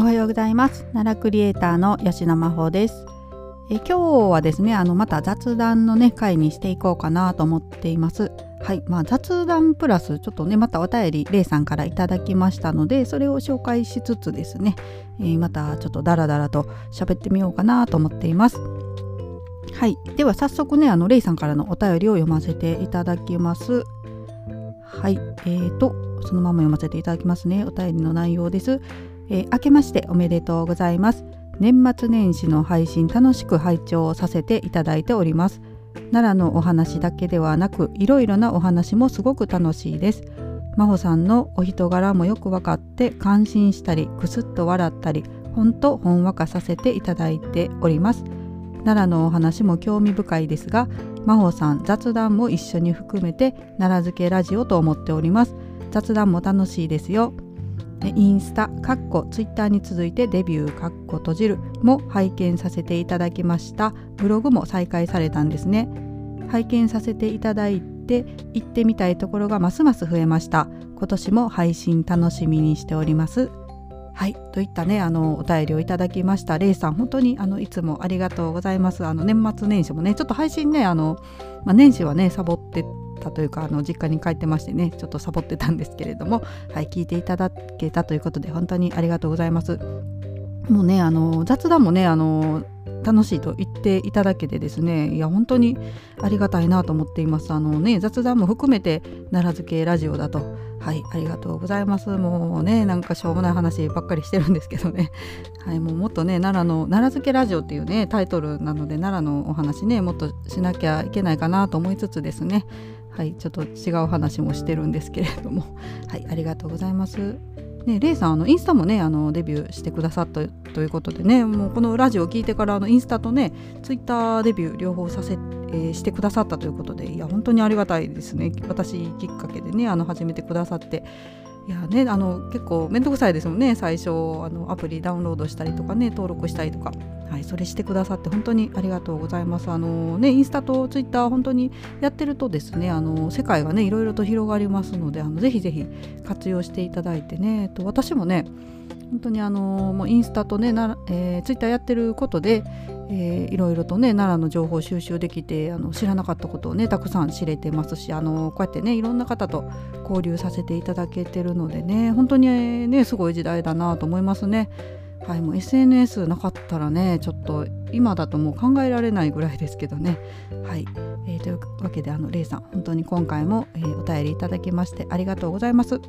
おはようございます。奈良クリエイターの吉野真帆です。え今日はですねあのまた雑談のね回にしていこうかなと思っています。はいまあ雑談プラスちょっとねまたお便りレイさんからいただきましたのでそれを紹介しつつですね、えー、またちょっとダラダラと喋ってみようかなと思っています。はいでは早速ねあのレイさんからのお便りを読ませていただきます。はいえーとそのまま読ませていただきますね。お便りの内容です。えー、明けましておめでとうございます。年末年始の配信楽しく拝聴させていただいております。奈良のお話だけではなくいろいろなお話もすごく楽しいです。真帆さんのお人柄もよく分かって感心したりくすっと笑ったりほんとほんわかさせていただいております。奈良のお話も興味深いですが真帆さん雑談も一緒に含めて奈良漬けラジオと思っております。雑談も楽しいですよ。インスタ、カッコ、ツイッターに続いてデビュー、カッコ閉じるも拝見させていただきました。ブログも再開されたんですね。拝見させていただいて行ってみたいところがますます増えました。今年も配信楽しみにしております。はい、といったねあのお便りをいただきましたレイさん本当にあのいつもありがとうございますあの年末年始もねちょっと配信ねあの、まあ、年始はねサボってたというかあの実家に帰ってましてねちょっとサボってたんですけれども、はい、聞いていただけたということで本当にありがとうございます。もうねあの雑談もねあの楽しいと言っていただけてですねいや本当にありがたいなと思っています。あのね雑談も含めて奈良漬けラジオだと。はいありがとうございます。もうねなんかしょうもない話ばっかりしてるんですけどね。はいもうもっとね奈良の奈良漬けラジオっていうねタイトルなので奈良のお話ねもっとしなきゃいけないかなと思いつつですね。はいちょっと違う話もしてるんですけれども。はいありがとうございます。ね、レイさんあのインスタもねあのデビューしてくださったということでねもうこのラジオを聞いてからあのインスタとねツイッターデビュー両方させ、えー、してくださったということでいや本当にありがたいですね。私きっかけでねあの始めてくださって。いやねあの結構面倒くさいですもんね。最初あのアプリダウンロードしたりとかね登録したりとか。はい、それしてくださって本当にありがとうございます。あのね、インスタとツイッター本当にやってるとですね、あの世界がねいろいろと広がりますので、あのぜひぜひ活用していただいてね、と私もね、本当にあのもうインスタとねな、えー、ツイッターやってることで、えー、いろいろとね奈良の情報収集できてあの知らなかったことをねたくさん知れてますしあのこうやってねいろんな方と交流させていただけてるのでね本当にねすごい時代だなと思いますね。はい、もう SNS なかったらねちょっと今だともう考えられないぐらいですけどね。はい、えー、というわけであのレイさん本当に今回も、えー、お便りいただきましてありがとうございます。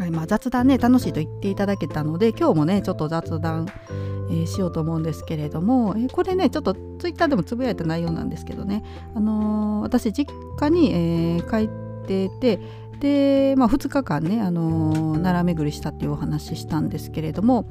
はいまあ、雑談ね楽しいと言っていただけたので今日もねちょっと雑談、えー、しようと思うんですけれども、えー、これねちょっとツイッターでもつぶやいた内容なんですけどね、あのー、私実家に、えー、帰っててで、まあ、2日間ね、あのー、奈良巡りしたっていうお話したんですけれども、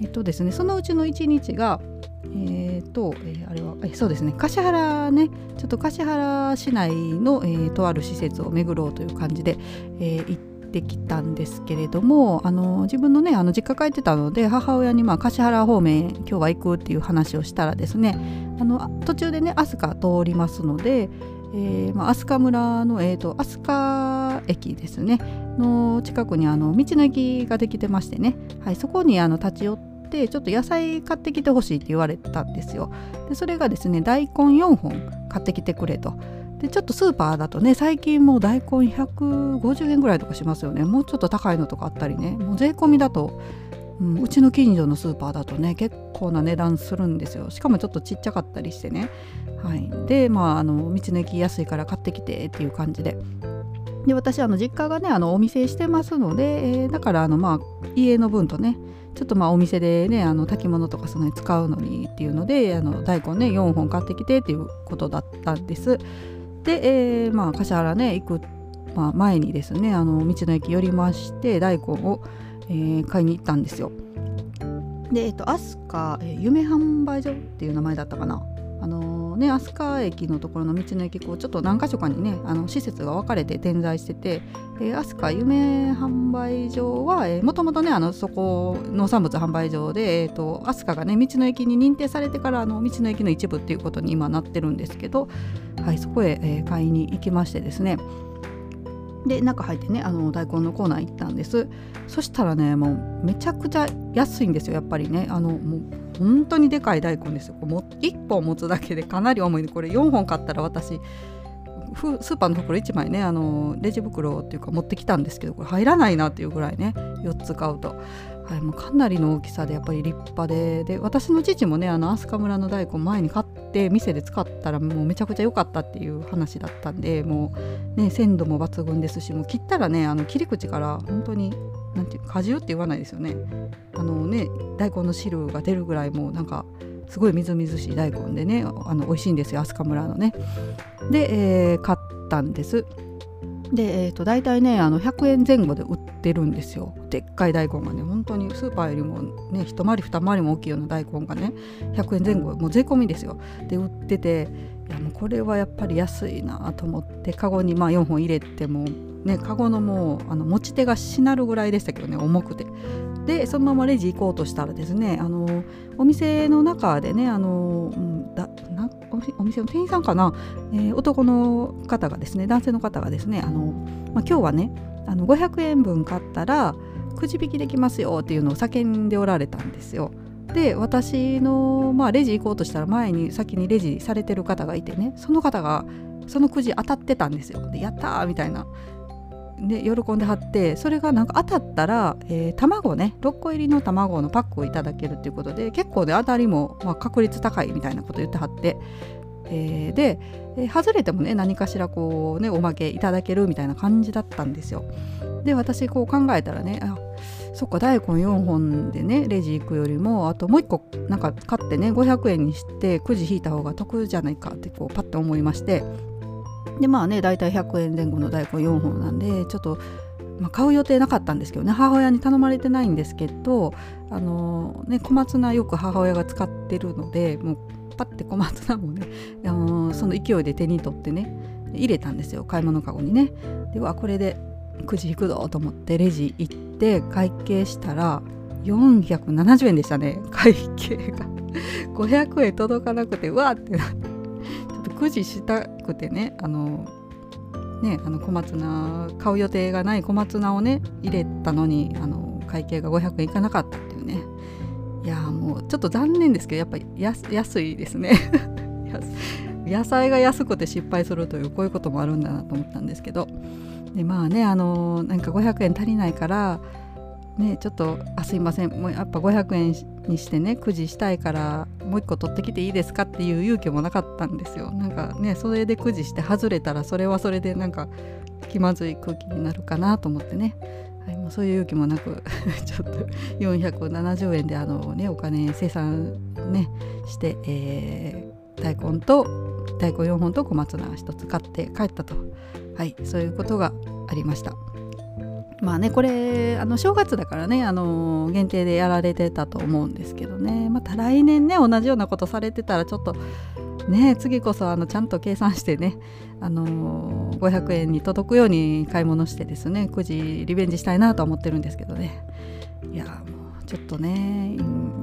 えっとですね、そのうちの1日が、えーとえー、あれはえそうですね橿原ねちょっと橿原市内の、えー、とある施設を巡ろうという感じで、えー、行ってきたんですけれどもあの自分のねあの実家帰ってたので母親に、まあ、橿原方面今日は行くっていう話をしたらですねあの途中でね飛鳥通りますので、えーまあ、飛鳥村の、えーと、飛鳥駅ですねの近くにあの道の駅ができてましてね、はい、そこにあの立ち寄ってちょっと野菜買ってきてほしいって言われたんですよ。でそれがですね大根4本買ってきてくれと。でちょっとスーパーだとね最近もう大根150円ぐらいとかしますよね。もうちょっと高いのとかあったりね。もう税込みだとうん、うちの近所のスーパーだとね結構な値段するんですよ。しかもちょっとちっちゃかったりしてね、はい、でまああの道の駅安いから買ってきてっていう感じで。で私あの実家がねあのお店してますので、えー、だからあのまあ家の分とねちょっとまあお店でねあの炊き物とかその使うのにっていうのであの大根ね4本買ってきてっていうことだったんです。で、えー、まあ橿原ね行く、まあ、前にですねあの道の駅寄りまして大根をえー、買いに行ったんですよ。で、えっと、飛鳥、えー、夢販売所っていう名前だったかな。あの、ね、飛鳥駅のところの道の駅こうちょっと何か所かにねあの施設が分かれて点在してて、え、飛鳥夢販売所はもともとねあのそこ農産物販売所で、えーと、飛鳥がね道の駅に認定されてからあの道の駅の一部っていうことに今なってるんですけど、はい、そこへ、えー、買いに行きましてですね。で中入ってねあの大根のコーナー行ったんです。そしたらねもうめちゃくちゃ安いんですよやっぱりね。あのもう本当にでかい大根ですよ。も1本持つだけでかなり重い。これ4本買ったら私スーパーの袋1枚ねあのレジ袋っていうか持ってきたんですけどこれ入らないなっていうぐらいね4つ買うと、はい、もうかなりの大きさでやっぱり立派で。で私の父もねあの飛鳥村の大根前に買って店で使ったらもうめちゃくちゃ良かったっていう話だったんでもうね鮮度も抜群ですしもう切ったらねあの切り口から本当になんていう果汁って言わないですよね。あのね大根の汁が出るぐらいもうなんかすごいみずみずしい大根でねあの美味しいんですよ飛鳥村のね。で、えー、買ったんです。で、えーと、大体ねあの100円前後で売ってるんですよ。でっかい大根がね本当にスーパーよりもね一回り二回りも大きいような大根がね100円前後もう税込みですよ。で売ってていやもうこれはやっぱり安いなと思ってカゴにまあ4本入れてもねカゴのもうあの持ち手がしなるぐらいでしたけどね重くてでそのままレジ行こうとしたらですねあのお店の中でねあの、うん、だなお店の店員さんかな、えー、男の方がですね男性の方がですねあの、まあ、今日はねあの500円分買ったらくじ引きできますよっていうのを叫んでおられたんですよ。で私の、まあ、レジ行こうとしたら前に先にレジされてる方がいてねその方がそのくじ当たってたんですよ。でやったーみたいなで喜んではってそれがなんか当たったら、えー、卵ね6個入りの卵のパックをいただけるっていうことで結構ね当たりも、まあ、確率高いみたいなこと言ってはって、えー、で、えー、外れてもね何かしらこうねおまけいただけるみたいな感じだったんですよ。で私こう考えたらねあそっか大根4本でねレジ行くよりもあともう1個なんか買ってね500円にしてくじ引いた方が得じゃないかってこうパッと思いましてでまあね大体100円前後の大根4本なんでちょっと、まあ、買う予定なかったんですけどね母親に頼まれてないんですけどあのね小松菜よく母親が使ってるのでもうパッて小松菜もね、あのその勢いで手に取ってね入れたんですよ買い物かごにね。ではこれでくじ引くぞと思ってレジ行って会計したら470円でしたね会計が500円届かなくてうわってなってくじしたくてねあのねあの小松菜買う予定がない小松菜をね入れたのにあの会計が500円いかなかったっていうね。いやもうちょっと残念ですけどやっぱり安いですね。野菜が安くて失敗するというこういうこともあるんだなと思ったんですけど。でまあねあのなんか500円足りないからねちょっとあすいません。もうやっぱ500円にしてねくじしたいからもう一個取ってきていいですかっていう勇気もなかったんですよ。なんかねそれでくじして外れたらそれはそれでなんか気まずい空気になるかなと思ってね、はい、もうそういう勇気もなく ちょっと470円であのねお金生産ねして、えー、大根と大根4本と小松菜1つ買って帰ったと。はいそういうことがありました。まあねこれあの正月だからねあの限定でやられてたと思うんですけどね。また来年ね同じようなことされてたらちょっとね次こそあのちゃんと計算してねあの500円に届くように買い物してですね9時リベンジしたいなと思ってるんですけどね。いやもうちょっとね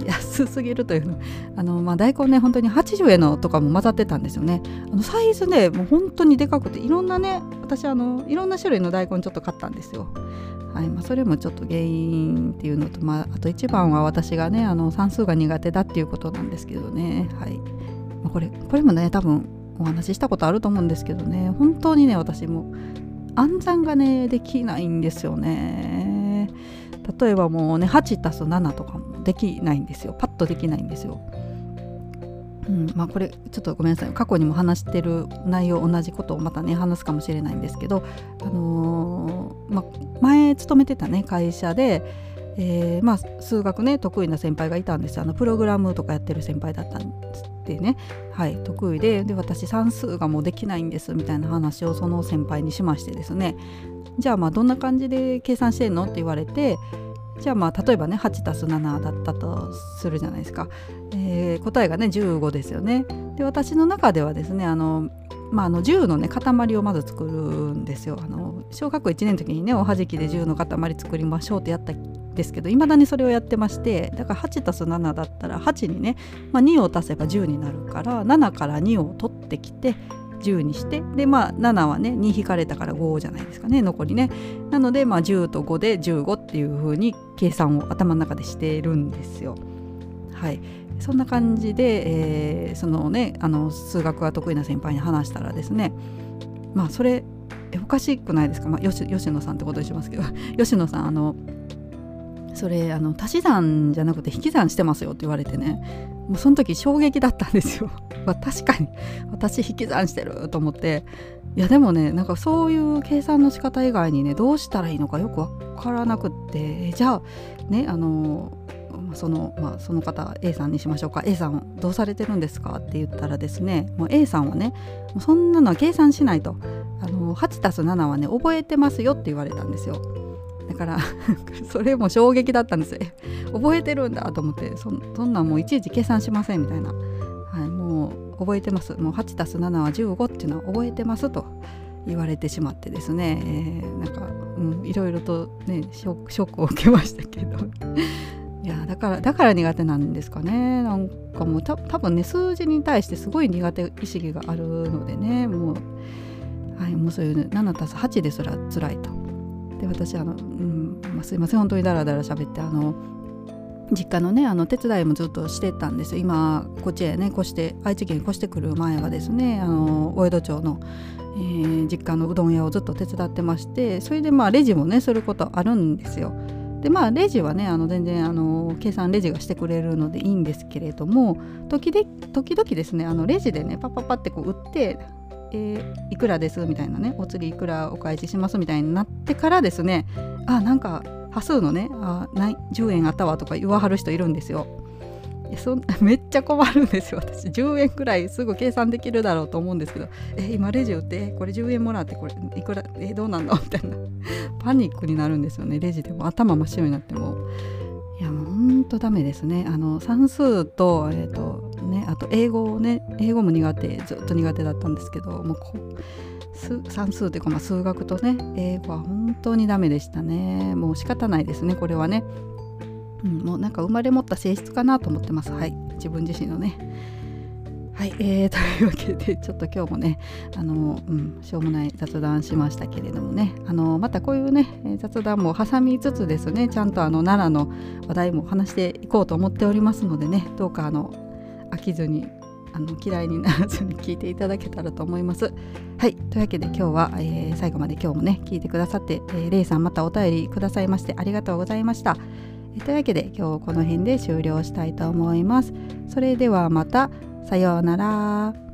安すぎるというの。あの、まあ、大根ね本当に80円のとかも混ざってたんですよね。あのサイズねもう本当にでかくていろんなね私あのいろんな種類の大根ちょっと買ったんですよ。はいまあ、それもちょっと原因っていうのと、まあ、あと一番は私がねあの算数が苦手だっていうことなんですけどね、はい。まあ、これこれもね多分お話ししたことあると思うんですけどね。本当にね私も暗算がねできないんですよね。例えばもうね8 7とかもできないんですよ。パッとできないんですよ。うんまあ、これちょっとごめんなさい。過去にも話してる内容同じことをまたね話すかもしれないんですけど、あのー、まあ、前勤めてたね会社で、えー、まあ、数学ね得意な先輩がいたんですあのプログラムとかやってる先輩だったんですってね、はい、得意でで私算数がもうできないんですみたいな話をその先輩にしましてですね。じゃあまあどんな感じで計算してんのって言われてじゃあまあ例えばね8たす7だったとするじゃないですか、えー、答えがね15ですよね。で私の中ではですねあのまあ、あの10のね塊をまず作るんですよ。あの小学校1年の時にねおはじきで10の塊作りましょうってやったんですけどいまだにそれをやってましてだから8たす7だったら8にね、まあ、2を足せば10になるから7から2を取ってきて10にしてでまあ7はね2引かれたから5じゃないですかね残りね。なのでまあ10と5で15っていう風に計算を頭の中でしてるんですよ。はい。そんな感じで、えー、そのねあの数学が得意な先輩に話したらですねまあそれおかしくないですか、まあ、吉吉野さんってことにしますけど 吉野さんあのそれあの足し算じゃなくて引き算してますよって言われてね。もうその時衝撃だったんですよ。確かに私引き算してると思っていやでもねなんかそういう計算の仕方以外にねどうしたらいいのかよく分からなくってじゃあねあのその,、まあ、その方 A さんにしましょうか A さんどうされてるんですかって言ったらですねもう A さんはねそんなのは計算しないとあの 8+7 はね覚えてますよって言われたんですよ。だから それも衝撃だったんですよ。覚えてるんだと思ってそそんなんもういちいち計算しませんみたいな、はい、もう覚えてます。もう8たす7は15っていうのは覚えてますと言われてしまってですね、えー、なんか、うん、いろいろとねショックを受けましたけど。いやだからだから苦手なんですかね。なんかもうた多分ね数字に対してすごい苦手意識があるのでね。もう,、はい、もうそういう、7たす8ですら辛いと。で私あの、うんまあ、すいません本当にダラダラ喋ってあの実家のねあの手伝いもずっとしてたんです今こっちへね越して愛知県越してくる前はですねあの大江戸町の、えー、実家のうどん屋をずっと手伝ってましてそれでまあレジもねすることあるんですよ。でまあレジはねあの全然あの計算レジがしてくれるのでいいんですけれども時で時々ですねあのレジでねパッパッパってこう売ってえー、いくらですみたいなねお釣りいくらお返ししますみたいになってからですねあなんか端数のねあない10円あったわとか言わはる人いるんですよ。そん めっちゃ困るんですよ。私10円くらいすぐ計算できるだろうと思うんですけどえ今レジ売ってこれ10円もらってこれいくらえどうなんの？みたいな。パニックになるんですよね。レジでも。頭真っ白になっても。いやもうほんとダメですね。あの算数と,、えーとねあと英語をね英語も苦手ずっと苦手だったんですけどもうこ算数というか、まあ、数学とね英語は本当にダメでしたね。もう仕方ないですねこれはね、うん、もうなんか生まれ持った性質かなと思ってます。はい自分自身のね。はい、えー、というわけでちょっと今日もねあの、うん、しょうもない雑談しましたけれどもね。あのまたこういうね雑談も挟みつつですねちゃんとあの奈良の話題も話していこうと思っておりますのでねどうかあの飽きずにあの嫌いにならずに聞いていただけたらと思います。はいというわけで今日は、えー、最後まで今日もね聞いてくださって、えー、レイさんまたお便りくださいましてありがとうございました。えー、というわけで今日この辺で終了したいと思います。それではまたさようなら。